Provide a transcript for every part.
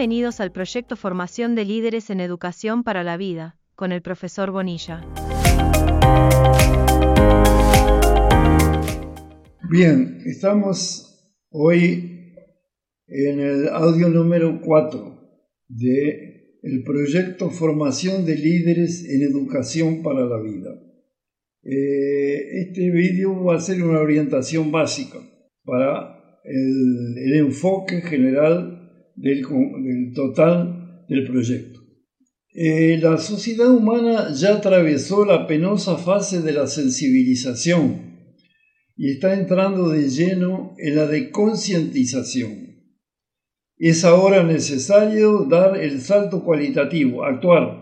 Bienvenidos al proyecto Formación de Líderes en Educación para la Vida, con el profesor Bonilla. Bien, estamos hoy en el audio número 4 de el proyecto Formación de Líderes en Educación para la Vida. Eh, este vídeo va a ser una orientación básica para el enfoque general del, total del proyecto. Eh, la sociedad humana ya atravesó la penosa fase de la sensibilización y está entrando de lleno en la de concientización. Es ahora necesario dar el salto cualitativo, actuar.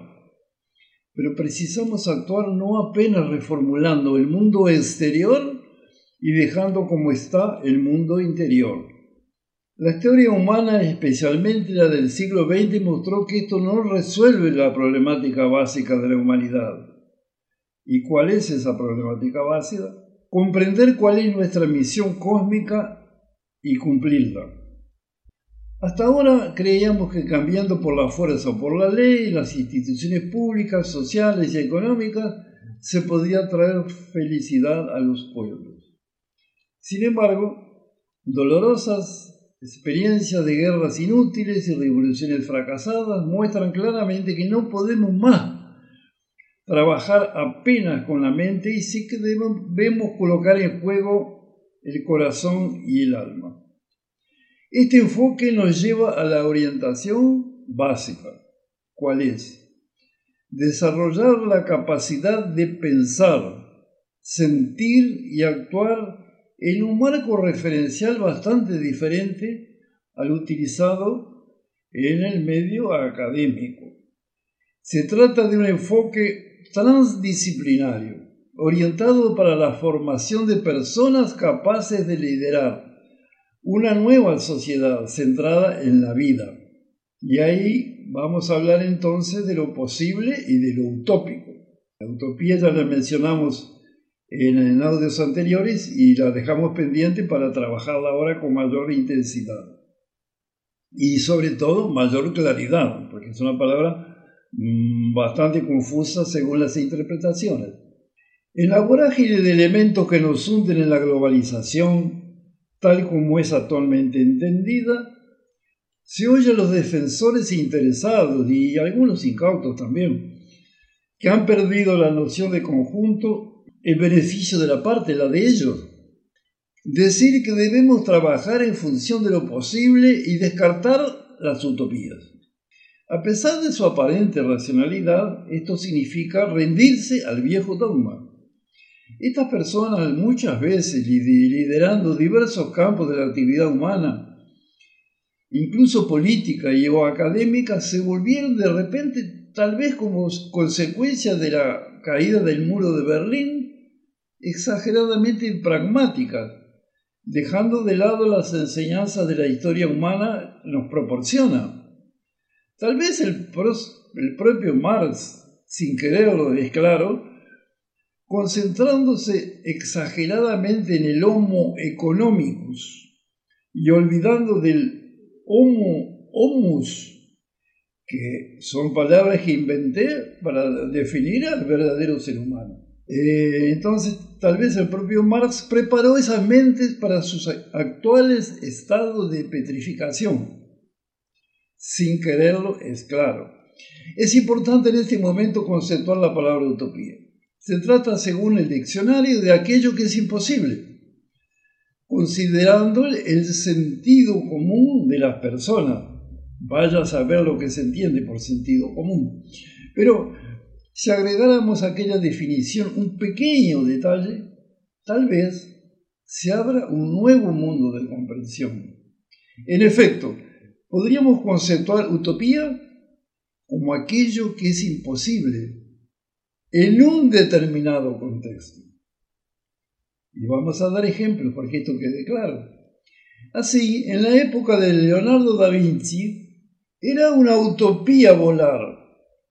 Pero precisamos actuar no apenas reformulando el mundo exterior y dejando como está el mundo interior. La historia humana, especialmente la del siglo XX, mostró que esto no resuelve la problemática básica de la humanidad. ¿Y cuál es esa problemática básica? Comprender cuál es nuestra misión cósmica y cumplirla. Hasta ahora creíamos que cambiando por la fuerza o por la ley, las instituciones públicas, sociales y económicas, se podía traer felicidad a los pueblos. Sin embargo, dolorosas experiencias de guerras inútiles y revoluciones fracasadas muestran claramente que no podemos más trabajar apenas con la mente y sí que debemos colocar en juego el corazón y el alma. Este enfoque nos lleva a la orientación básica. ¿Cuál es? Desarrollar la capacidad de pensar, sentir y actuar en un marco referencial bastante diferente al utilizado en el medio académico. Se trata de un enfoque transdisciplinario, orientado para la formación de personas capaces de liderar una nueva sociedad centrada en la vida. Y ahí vamos a hablar entonces de lo posible y de lo utópico. La utopía ya la mencionamos en, audios anteriores y la dejamos pendiente para trabajarla ahora con mayor intensidad. Y sobre todo mayor claridad, porque es una palabra mm, bastante confusa según las interpretaciones. En la vorágine de elementos que nos hunden en la globalización, tal como es actualmente entendida, se oye a los defensores interesados y algunos incautos también, que han perdido la noción de conjunto el beneficio de la parte, la de ellos. Decir que debemos trabajar en función de lo posible y descartar las utopías. A pesar de su aparente racionalidad, esto significa rendirse al viejo dogma. Estas personas muchas veces liderando diversos campos de la actividad humana, incluso política y o académica, se volvieron de repente, tal vez como consecuencia de la caída del muro de Berlín, exageradamente pragmáticas, dejando de lado las enseñanzas de la historia humana nos proporciona. Tal vez el, el propio Marx, sin quererlo, es claro, concentrándose exageradamente en el homo economicus y olvidando del homo homus, que son palabras que inventé para definir al verdadero ser humano. Eh, entonces, tal vez el propio Marx preparó esas mentes para sus actuales estados de petrificación. Sin quererlo, es claro. Es importante en este momento conceptuar la palabra utopía. Se trata, según el diccionario, de aquello que es imposible, considerando el sentido común de las personas. Vaya a saber lo que se entiende por sentido común. Pero si agregáramos a aquella definición un pequeño detalle, tal vez se abra un nuevo mundo de comprensión. En efecto, podríamos conceptuar utopía como aquello que es imposible en un determinado contexto. Y vamos a dar ejemplos para que esto quede claro. Así, en la época de Leonardo da Vinci, era una utopía volar,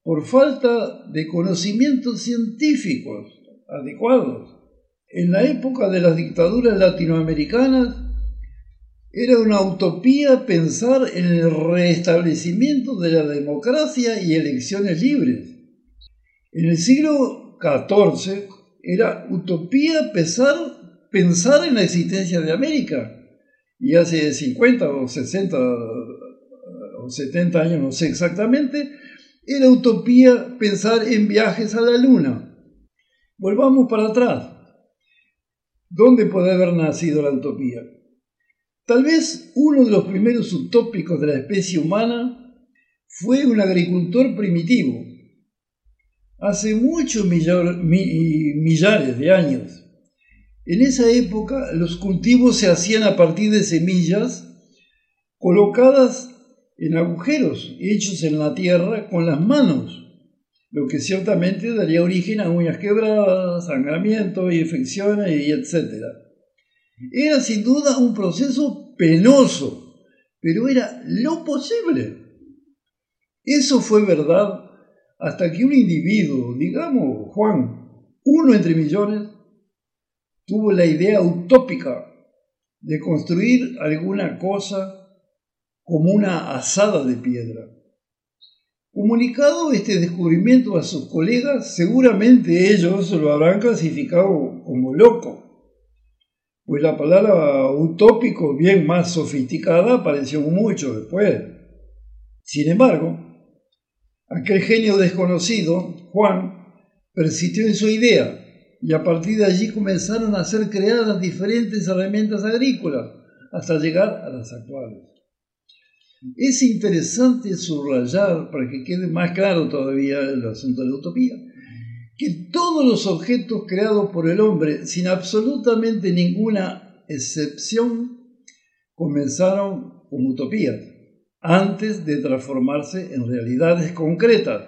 por falta de conocimientos científicos adecuados. En la época de las dictaduras latinoamericanas, Era una utopía pensar en el restablecimiento de la democracia y elecciones libres. En el siglo XIV era utopía pensar, pensar en la existencia de América. Y hace 50 o 60 o 70 años, no sé exactamente, era utopía pensar en viajes a la Luna. Volvamos para atrás. ¿Dónde puede haber nacido la utopía? Tal vez uno de los primeros utópicos de la especie humana fue un agricultor primitivo. Hace muchos millares de años. En esa época los cultivos se hacían a partir de semillas colocadas en agujeros hechos en la tierra con las manos, lo que ciertamente daría origen a uñas quebradas, sangramiento, infecciones y etc. Era sin duda un proceso penoso, pero era lo posible. Eso fue verdad hasta que un individuo, digamos Juan, uno entre millones, tuvo la idea utópica de construir alguna cosa como una asada de piedra. Comunicado este descubrimiento a sus colegas, seguramente ellos lo habrán clasificado como loco, pues la palabra utópico, bien más sofisticada, apareció mucho después. Sin embargo, aquel genio desconocido, Juan, persistió en su idea y a partir de allí comenzaron a ser creadas diferentes herramientas agrícolas hasta llegar a las actuales. Es interesante subrayar, para que quede más claro todavía el asunto de la utopía, que todos los objetos creados por el hombre, sin absolutamente ninguna excepción, comenzaron como utopías, antes de transformarse en realidades concretas,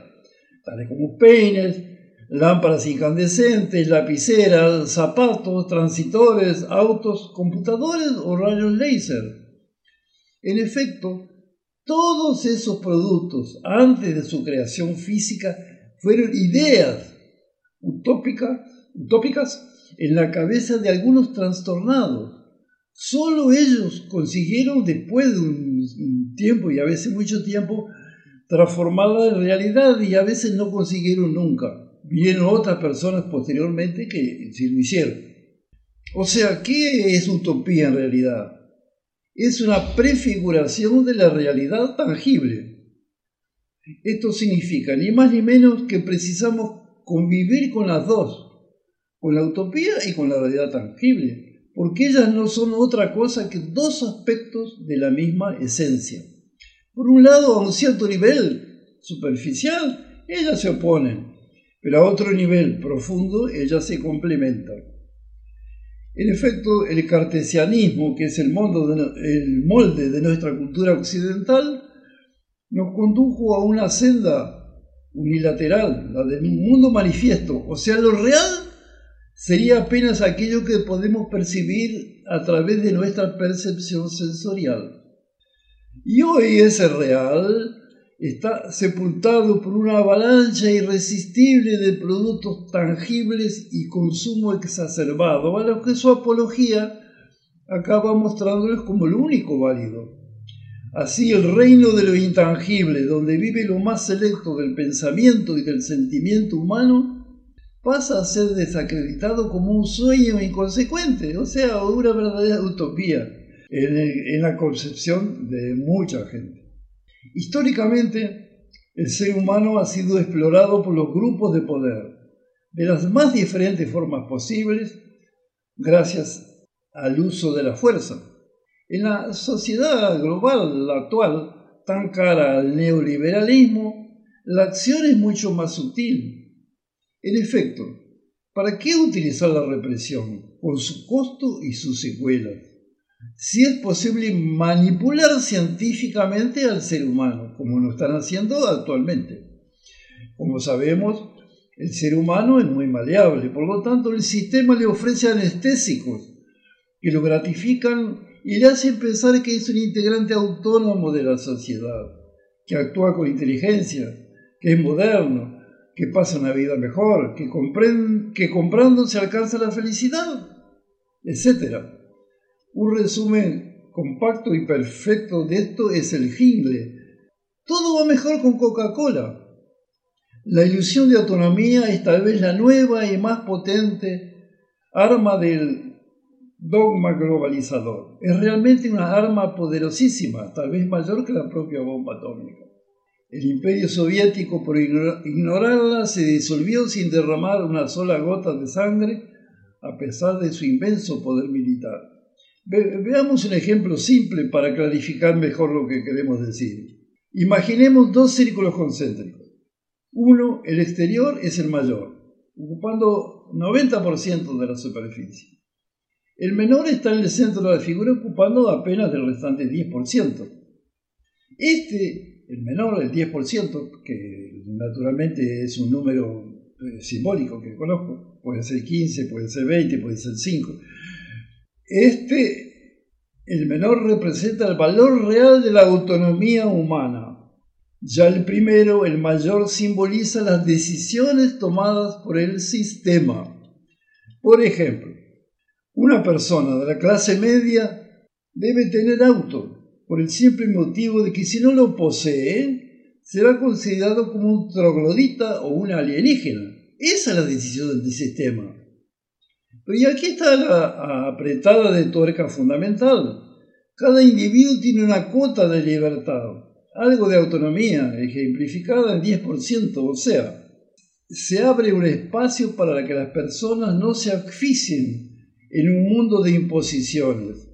tales como peines, lámparas incandescentes, lapiceras, zapatos, transitores, autos, computadores o rayos láser. En efecto, todos esos productos, antes de su creación física, fueron ideas utópicas, utópicas en la cabeza de algunos trastornados. Solo ellos consiguieron, después de un tiempo y a veces mucho tiempo, transformarla en realidad y a veces no consiguieron nunca. Vieron otras personas posteriormente que sí lo hicieron. O sea, ¿qué es utopía en realidad? Es una prefiguración de la realidad tangible. Esto significa ni más ni menos que precisamos convivir con las dos, con la utopía y con la realidad tangible, porque ellas no son otra cosa que dos aspectos de la misma esencia. Por un lado, a un cierto nivel superficial, ellas se oponen, pero a otro nivel profundo, ellas se complementan. En efecto, el cartesianismo, que es el, molde de nuestra cultura occidental, nos condujo a una senda unilateral, la del mundo manifiesto. O sea, lo real sería apenas aquello que podemos percibir a través de nuestra percepción sensorial. Y hoy ese real está sepultado por una avalancha irresistible de productos tangibles y consumo exacerbado, a lo que su apología acaba mostrándoles como lo único válido. Así el reino de lo intangible, donde vive lo más selecto del pensamiento y del sentimiento humano, pasa a ser desacreditado como un sueño inconsecuente, o sea, una verdadera utopía en, en la concepción de mucha gente. Históricamente, el ser humano ha sido explorado por los grupos de poder de las más diferentes formas posibles gracias al uso de la fuerza. En la sociedad global actual, tan cara al neoliberalismo, la acción es mucho más sutil. En efecto, ¿para qué utilizar la represión con su costo y sus secuelas? Si es posible manipular científicamente al ser humano, como lo están haciendo actualmente. Como sabemos, el ser humano es muy maleable, por lo tanto el sistema le ofrece anestésicos que lo gratifican y le hacen pensar que es un integrante autónomo de la sociedad, que actúa con inteligencia, que es moderno, que pasa una vida mejor, que, que comprando se alcanza la felicidad, etc. Un resumen compacto y perfecto de esto es el jingle. Todo va mejor con Coca-Cola. La ilusión de autonomía es tal vez la nueva y más potente arma del dogma globalizador. Es realmente una arma poderosísima, tal vez mayor que la propia bomba atómica. El imperio soviético, por ignorarla, se disolvió sin derramar una sola gota de sangre, a pesar de su inmenso poder militar. Veamos un ejemplo simple para clarificar mejor lo que queremos decir. Imaginemos dos círculos concéntricos. Uno, el exterior, es el mayor, ocupando 90% de la superficie. El menor está en el centro de la figura, ocupando apenas el restante 10%. Este, el menor, el 10%, que naturalmente es un número eh, simbólico que conozco, puede ser 15, puede ser 20, puede ser 5. Este, el menor representa el valor real de la autonomía humana, ya el primero, el mayor, simboliza las decisiones tomadas por el sistema. Por ejemplo, una persona de la clase media debe tener auto por el simple motivo de que si no lo posee, será considerado como un troglodita o una alienígena. Esa es la decisión del sistema. Y aquí está la apretada de tuerca fundamental. Cada individuo tiene una cuota de libertad algo de autonomía ejemplificada en 10%, o sea, se abre un espacio para que las personas no se asfixien en un mundo de imposiciones.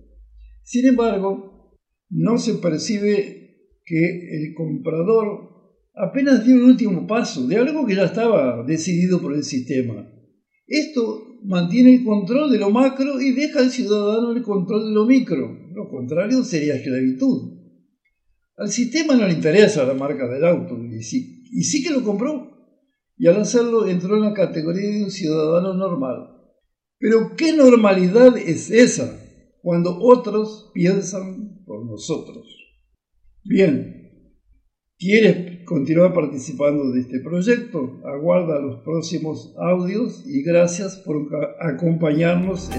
Sin embargo, no se percibe que el comprador apenas dio un último paso de algo que ya estaba decidido por el sistema. Esto mantiene el control de lo macro y deja al ciudadano el control de lo micro. Lo contrario sería esclavitud. Al sistema no le interesa la marca del auto y sí, y sí que lo compró. Y al hacerlo entró en la categoría de un ciudadano normal. Pero ¿qué normalidad es esa cuando otros piensan por nosotros? Bien, ¿quieres continuar participando de este proyecto? Aguarda los próximos audios y gracias por acompañarnos.